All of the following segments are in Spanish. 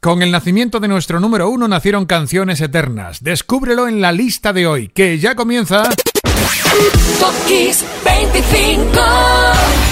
Con el nacimiento de nuestro número uno nacieron canciones eternas. Descúbrelo en la lista de hoy, que ya comienza. Top 25.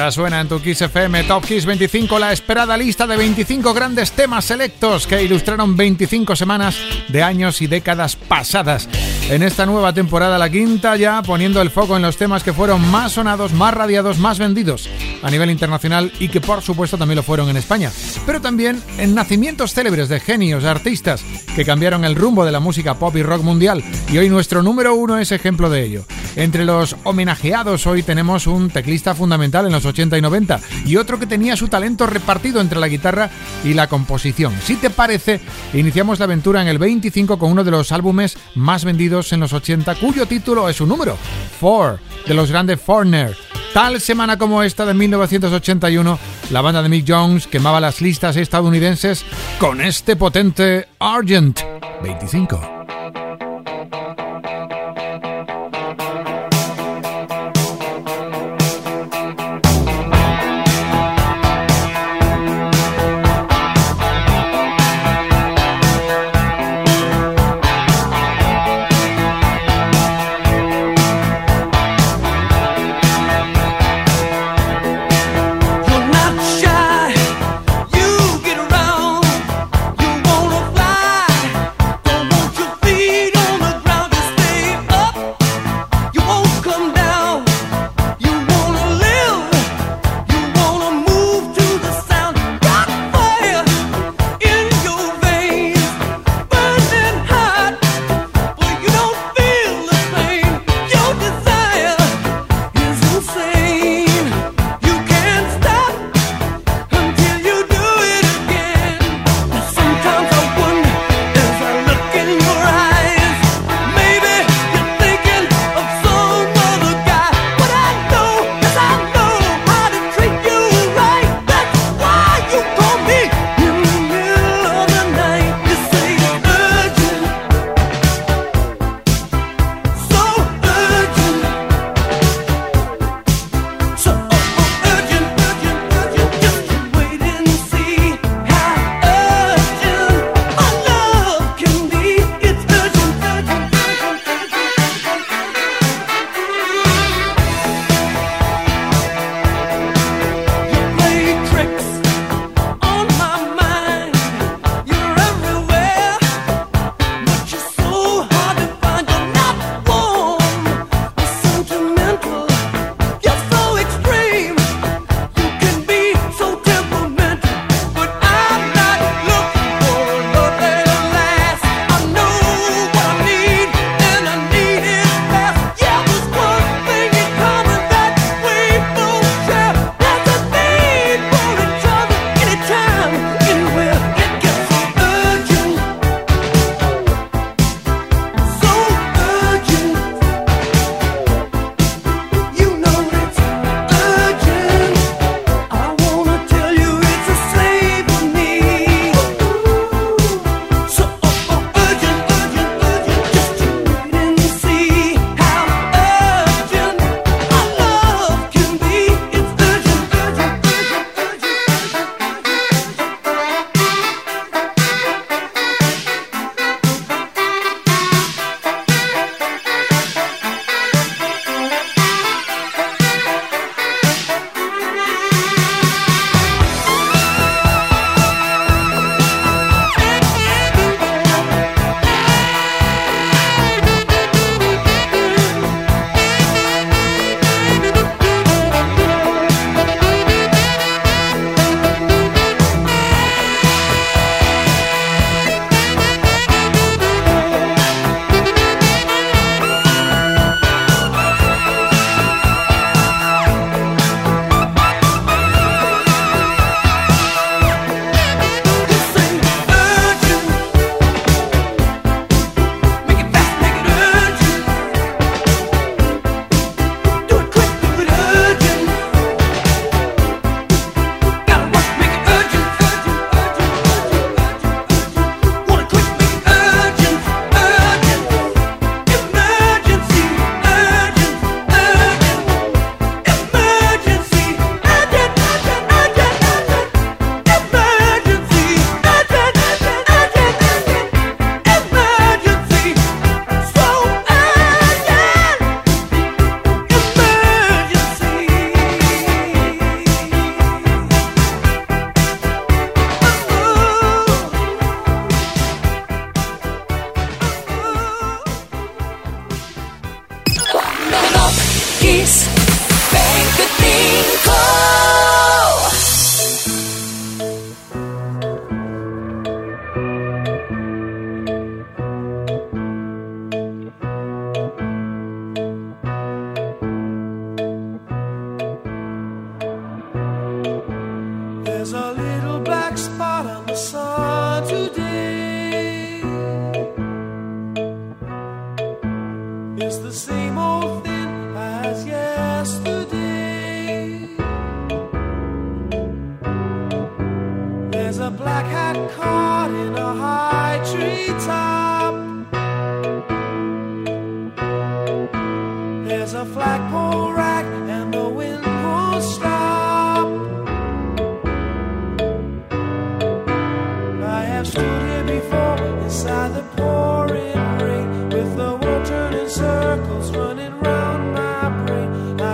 Ya suena en tu Kiss FM Top Kiss 25 la esperada lista de 25 grandes temas selectos que ilustraron 25 semanas de años y décadas pasadas. En esta nueva temporada, la quinta ya poniendo el foco en los temas que fueron más sonados, más radiados, más vendidos a nivel internacional y que por supuesto también lo fueron en España. Pero también en nacimientos célebres de genios, artistas que cambiaron el rumbo de la música pop y rock mundial. Y hoy nuestro número uno es ejemplo de ello. Entre los homenajeados hoy tenemos un teclista fundamental en los 80 y 90 y otro que tenía su talento repartido entre la guitarra y la composición. Si te parece, iniciamos la aventura en el 25 con uno de los álbumes más vendidos en los 80 cuyo título es su número, Four, de los grandes Foreigner. Tal semana como esta de 1981, la banda de Mick Jones quemaba las listas estadounidenses con este potente Argent 25.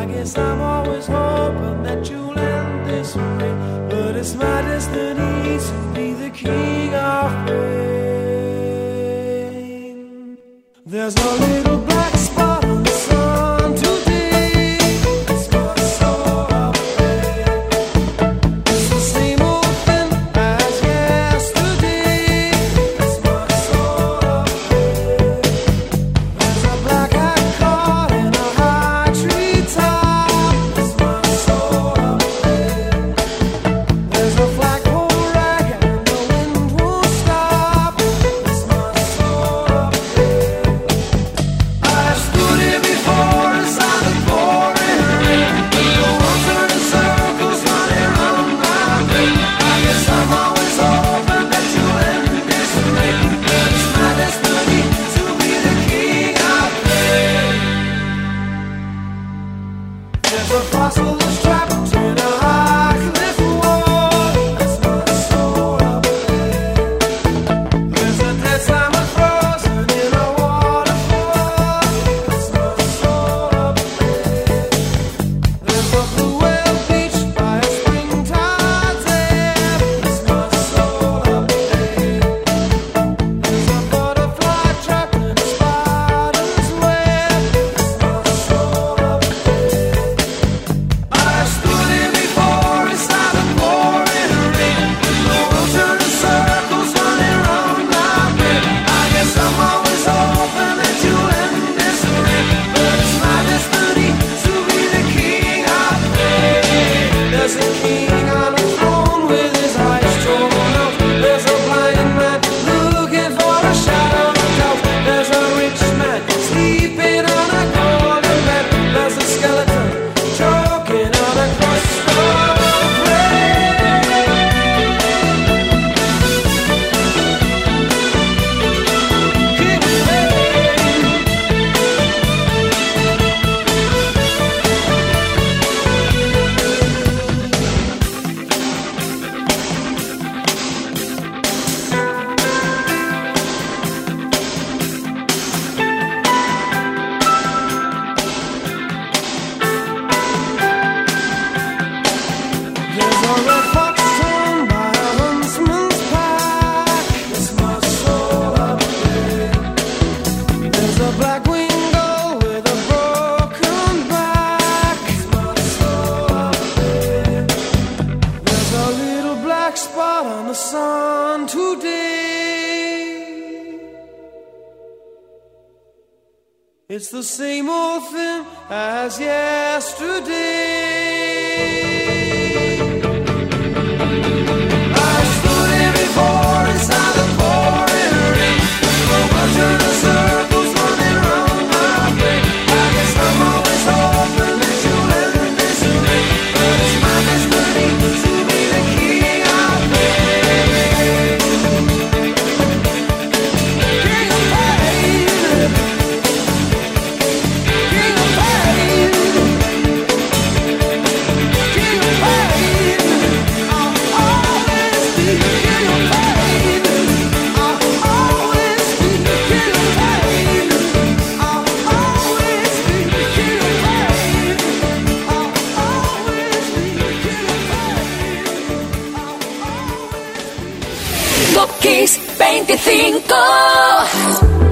guess I'm always hoping that you'll end this way. But it's my destiny to be the king of pain. There's no little.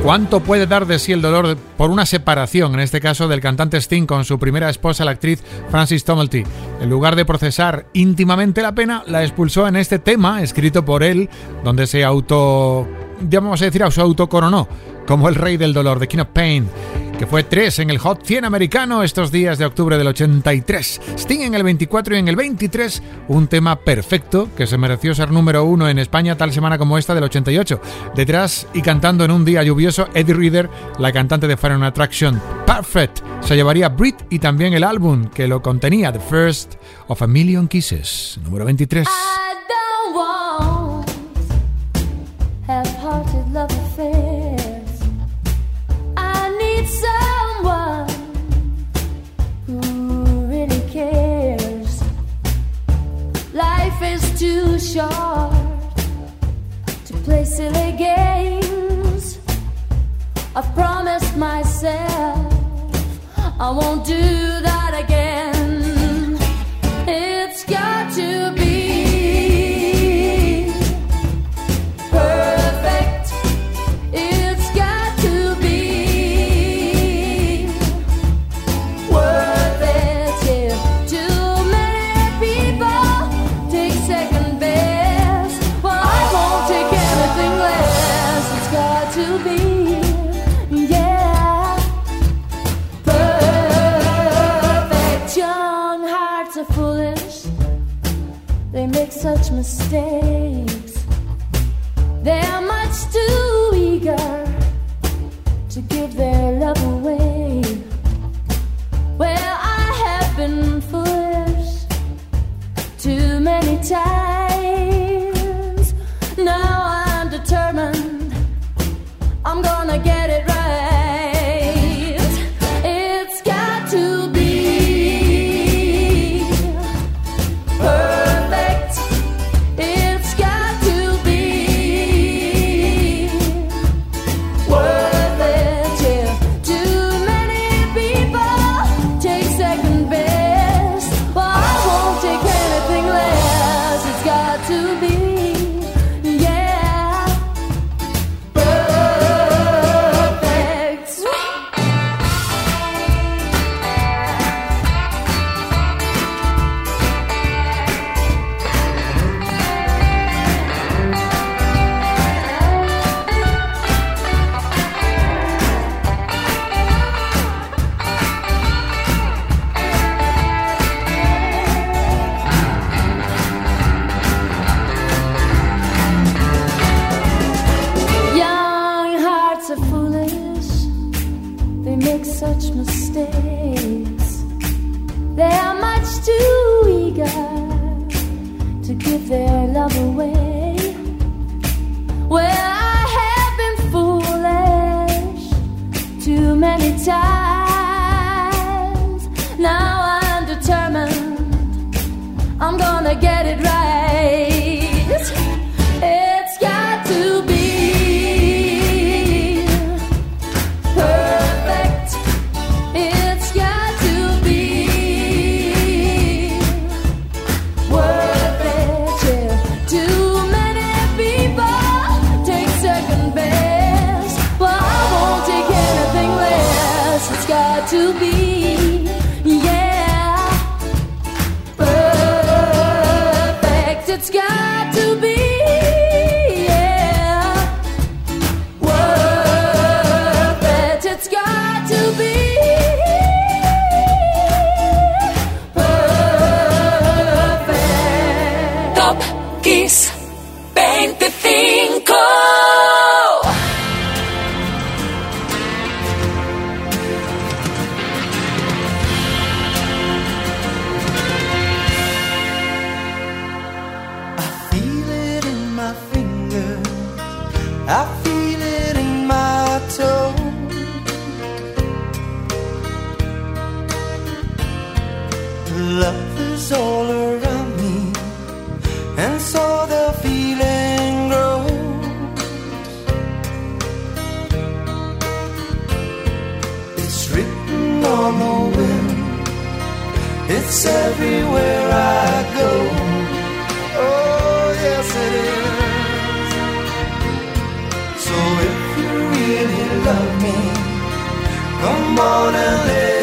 ¿Cuánto puede dar de sí el dolor por una separación, en este caso del cantante Sting con su primera esposa, la actriz Francis Tomelty? En lugar de procesar íntimamente la pena, la expulsó en este tema escrito por él, donde se auto, vamos a decir, se autocoronó como el rey del dolor, de King of Pain. que fue 3 en el Hot 100 americano estos días de octubre del 83. Sting en el 24 y en el 23, un tema perfecto que se mereció ser número uno en España tal semana como esta del 88. Detrás y cantando en un día lluvioso, Eddie Reader, la cantante de Fire Attraction, Perfect, se llevaría Brit y también el álbum que lo contenía, The First of a Million Kisses, número 23. Short to play silly games. I've promised myself I won't do that again. I feel it in my toes. Love is all around me, and so the feeling grows. It's written on the wind. It's everywhere I go. Mona Lisa.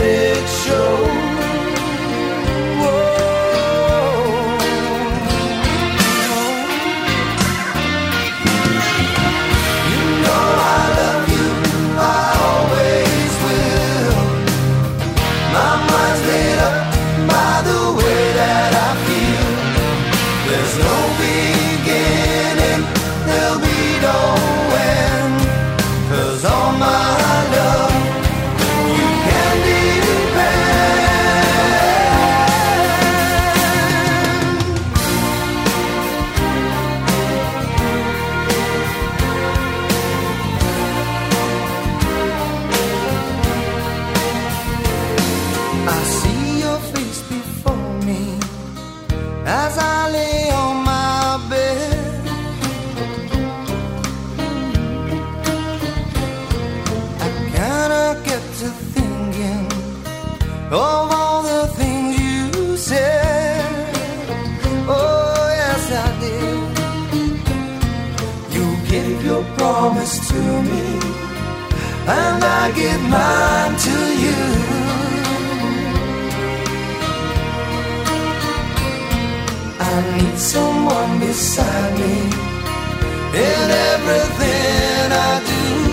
Promise to me, and I give mine to you. I need someone beside me in everything I do.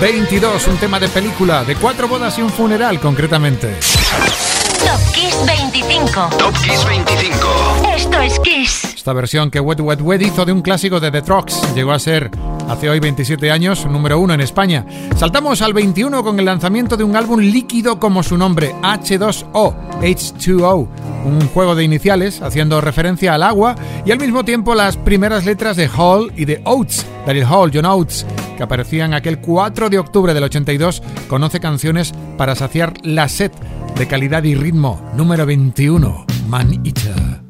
22, un tema de película, de cuatro bodas y un funeral concretamente. Top Kiss 25. Top Kiss 25. Esto es Kiss. Esta versión que Wet Wet Wet hizo de un clásico de The Trucks llegó a ser, hace hoy 27 años, número uno en España. Saltamos al 21 con el lanzamiento de un álbum líquido como su nombre, H2O, H2O, un juego de iniciales haciendo referencia al agua y al mismo tiempo las primeras letras de Hall y de Oates, Daryl Hall, John Oates que aparecían aquel 4 de octubre del 82 con 11 canciones para saciar la sed de calidad y ritmo. Número 21, Man Eater.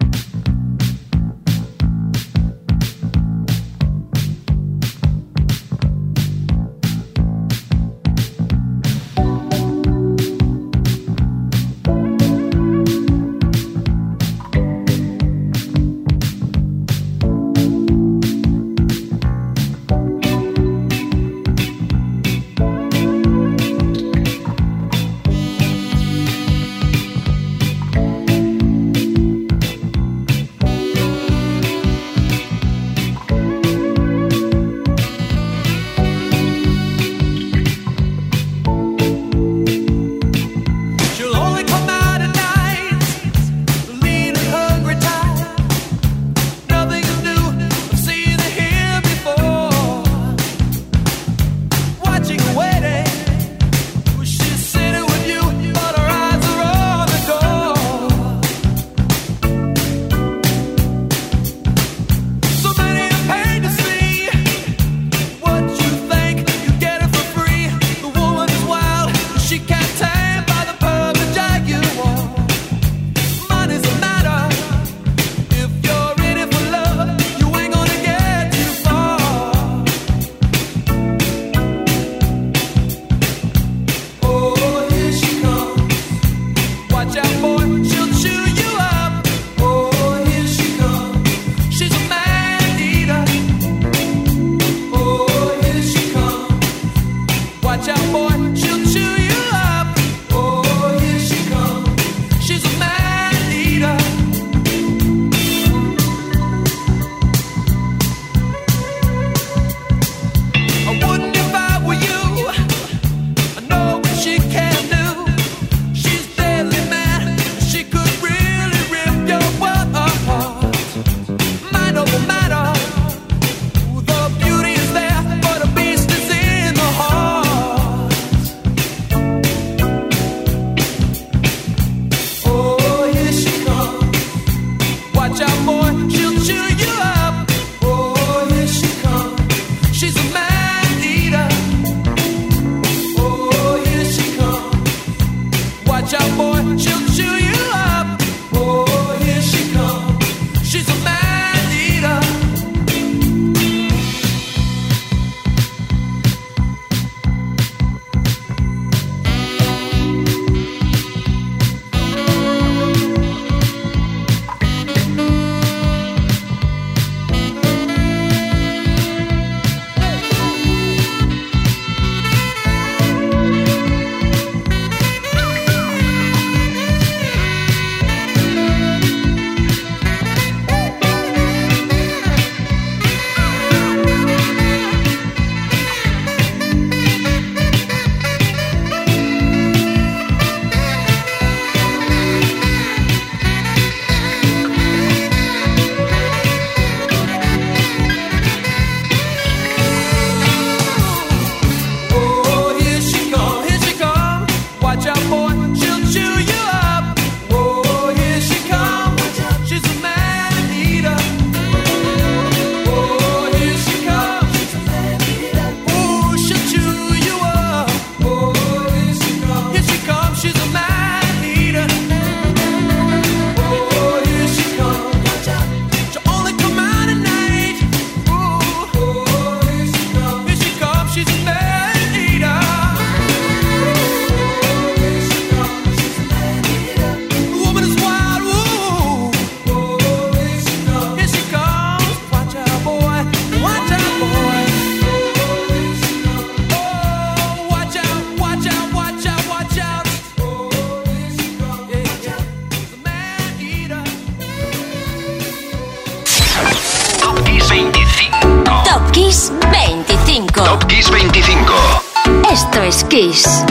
Kiss.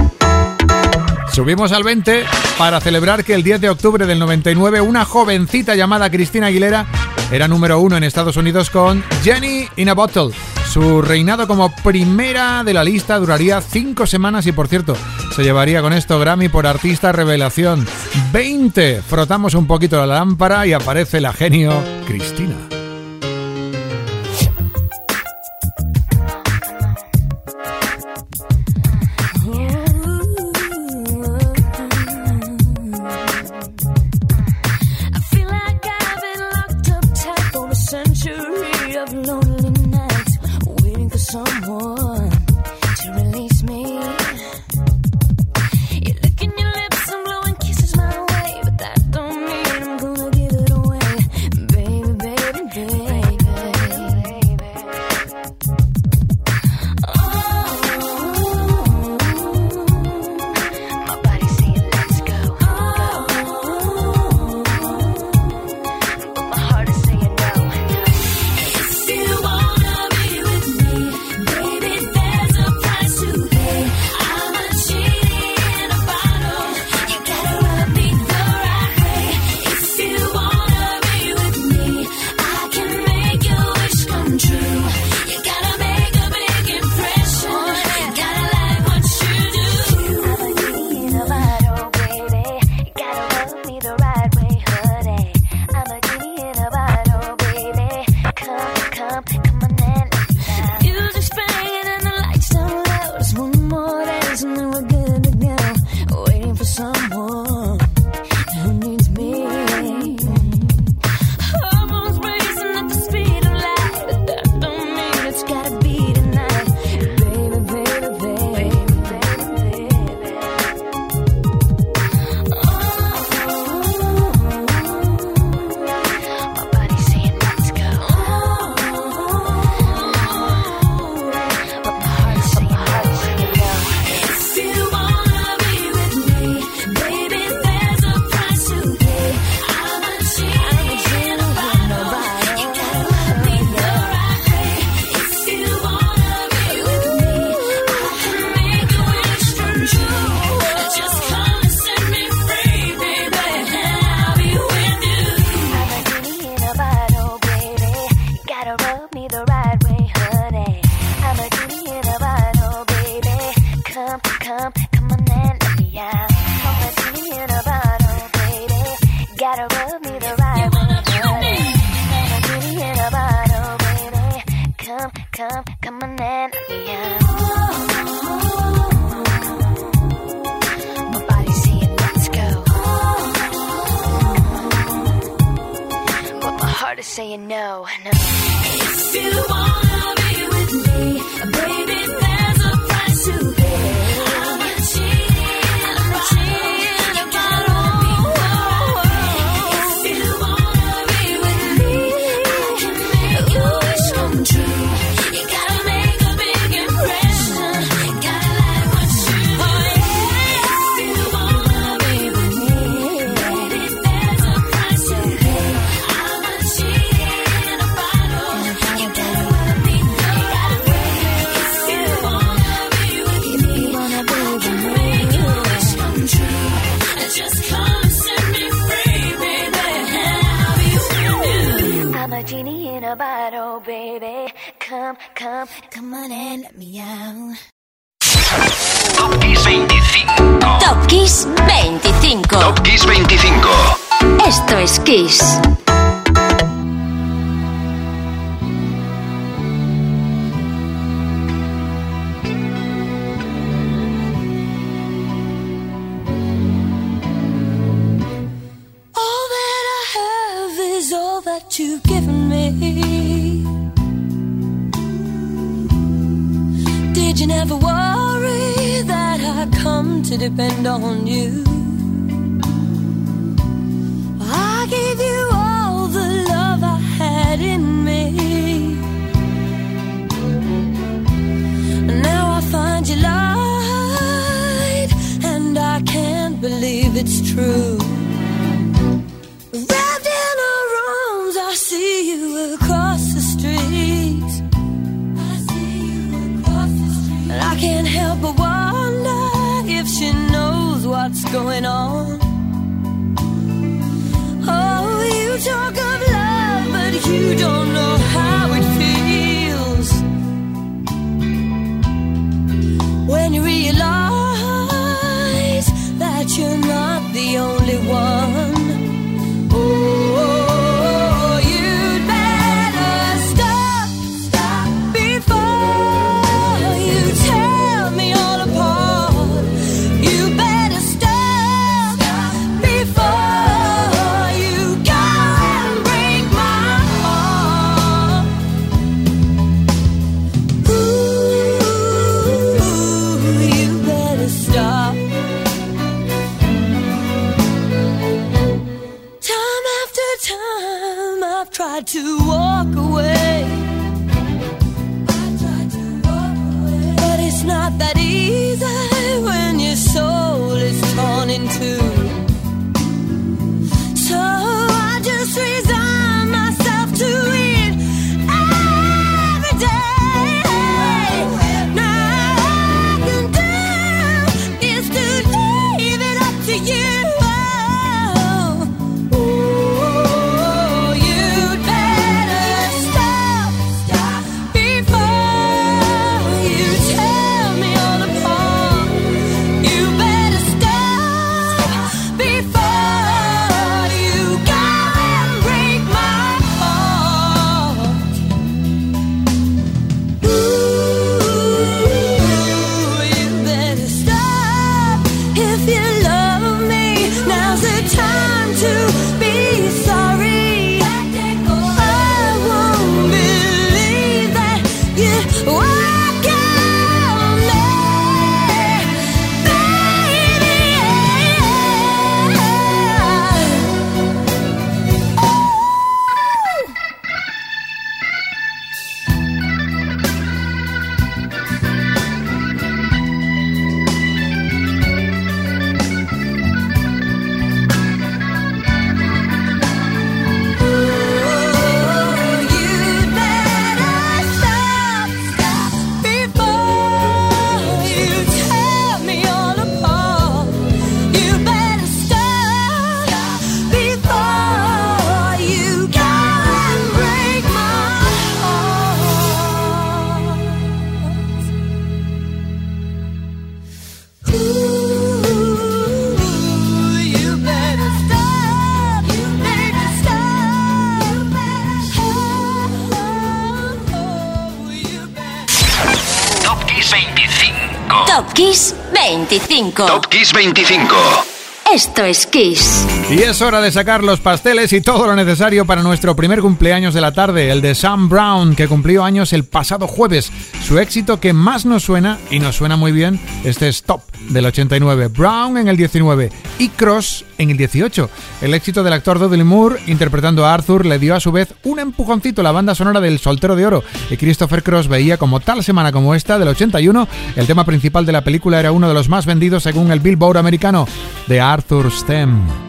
Subimos al 20 para celebrar que el 10 de octubre del 99 una jovencita llamada Cristina Aguilera era número uno en Estados Unidos con Jenny in a Bottle. Su reinado como primera de la lista duraría cinco semanas y por cierto, se llevaría con esto Grammy por artista revelación. 20. Frotamos un poquito la lámpara y aparece la genio Cristina. 25. Top Kiss 25. Esto es Kiss. Y es hora de sacar los pasteles y todo lo necesario para nuestro primer cumpleaños de la tarde, el de Sam Brown, que cumplió años el pasado jueves. Su éxito que más nos suena, y nos suena muy bien, este es Top del 89, Brown en el 19 y Cross en el 18. El éxito del actor Dudley Moore interpretando a Arthur le dio a su vez un empujoncito a la banda sonora del Soltero de Oro y Christopher Cross veía como tal semana como esta del 81 el tema principal de la película era uno de los más vendidos según el Billboard americano de Arthur Stem.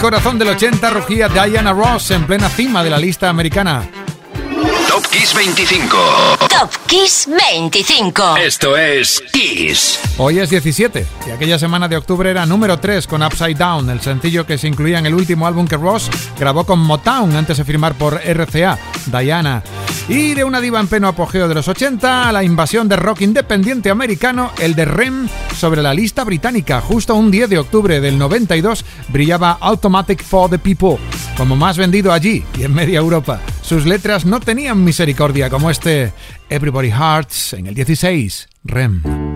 Corazón del 80 rugía Diana Ross en plena cima de la lista americana. Top Kiss 25. Top Kiss 25. Esto es Kiss. Hoy es 17 y aquella semana de octubre era número 3 con Upside Down, el sencillo que se incluía en el último álbum que Ross grabó con Motown antes de firmar por RCA, Diana. Y de una diva en pleno apogeo de los 80 a la invasión de rock independiente americano, el de Rem sobre la lista británica. Justo un 10 de octubre del 92 brillaba Automatic for the People, como más vendido allí y en media Europa. Sus letras no tenían misericordia como este Everybody Hearts en el 16, Rem.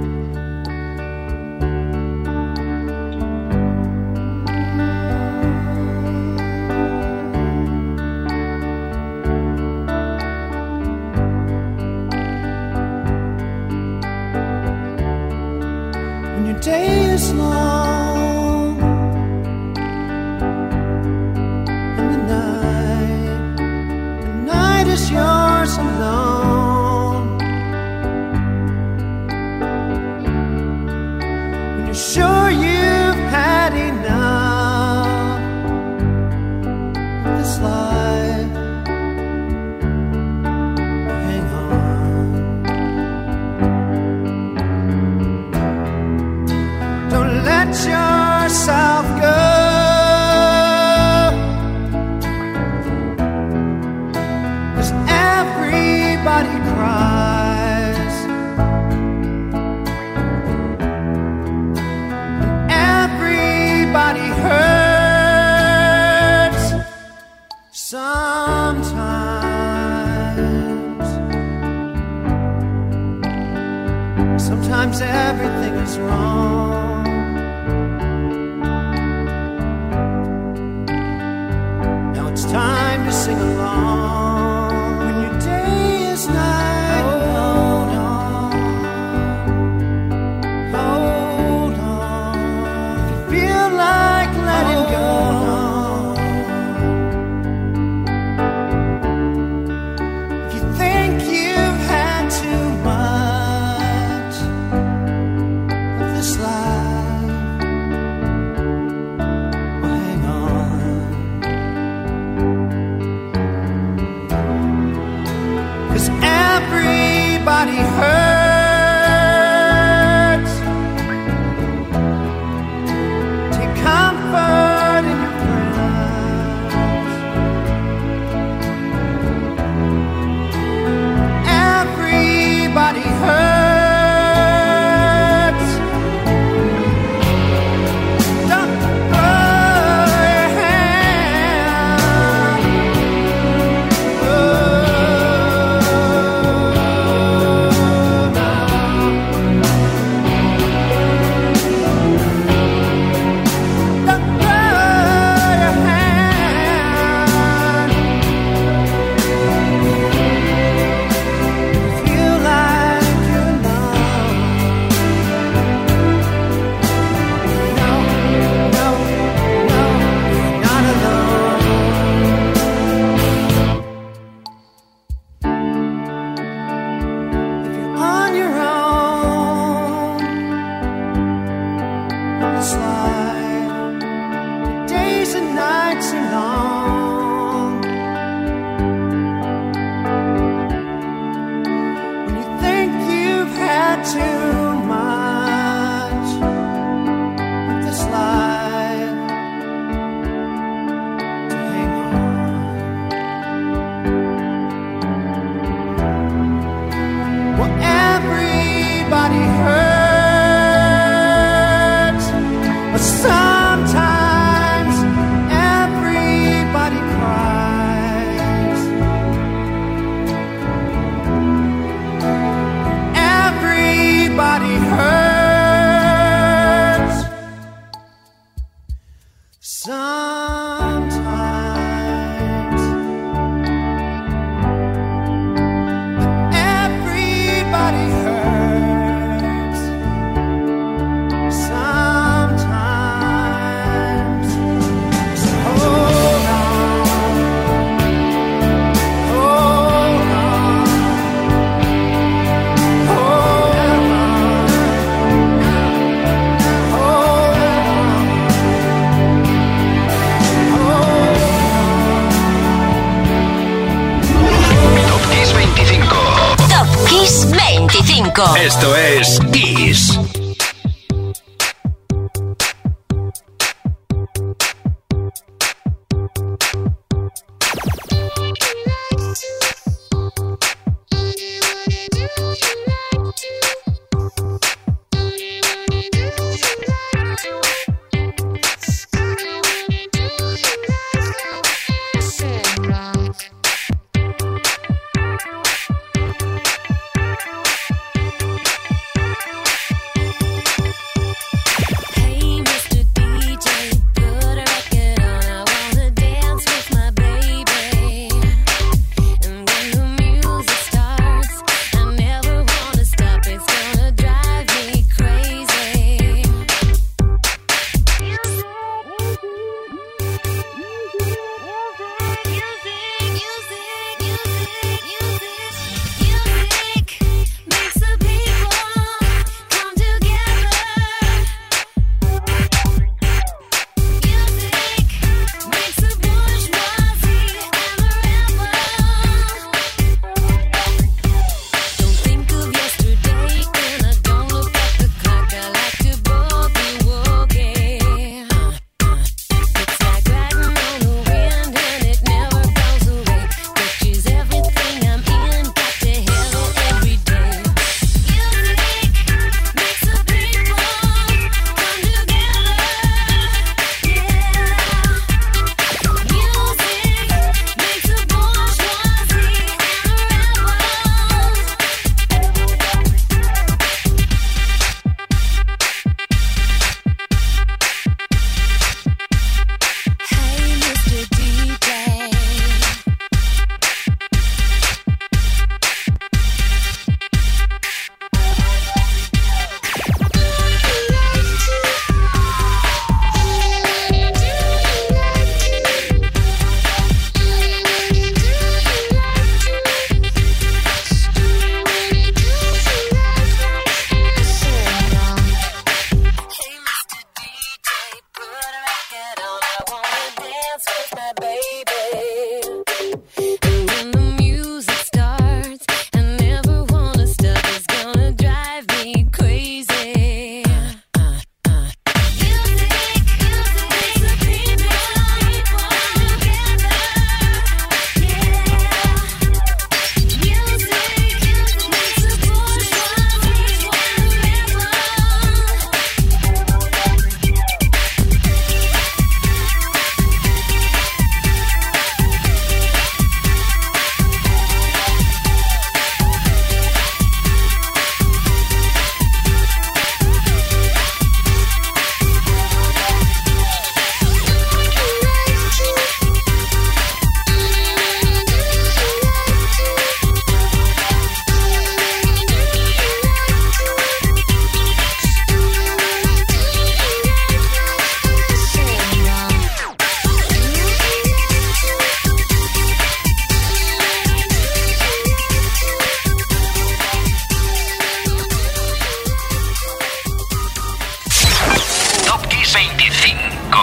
Esto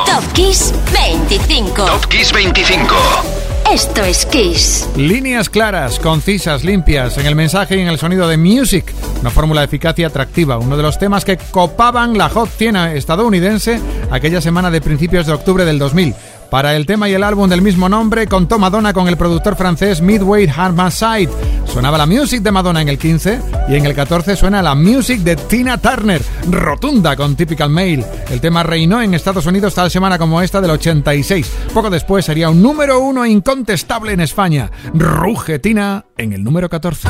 Top Kiss 25. Top Kiss 25. Esto es Kiss. Líneas claras, concisas, limpias en el mensaje y en el sonido de Music. Una fórmula de eficacia atractiva, uno de los temas que copaban la Hot 100 estadounidense aquella semana de principios de octubre del 2000. Para el tema y el álbum del mismo nombre, contó Madonna con el productor francés Midway Side. Sonaba la music de Madonna en el 15 y en el 14 suena la music de Tina Turner, rotunda con Typical Male. El tema reinó en Estados Unidos tal semana como esta del 86. Poco después sería un número uno incontestable en España. Ruge Tina en el número 14.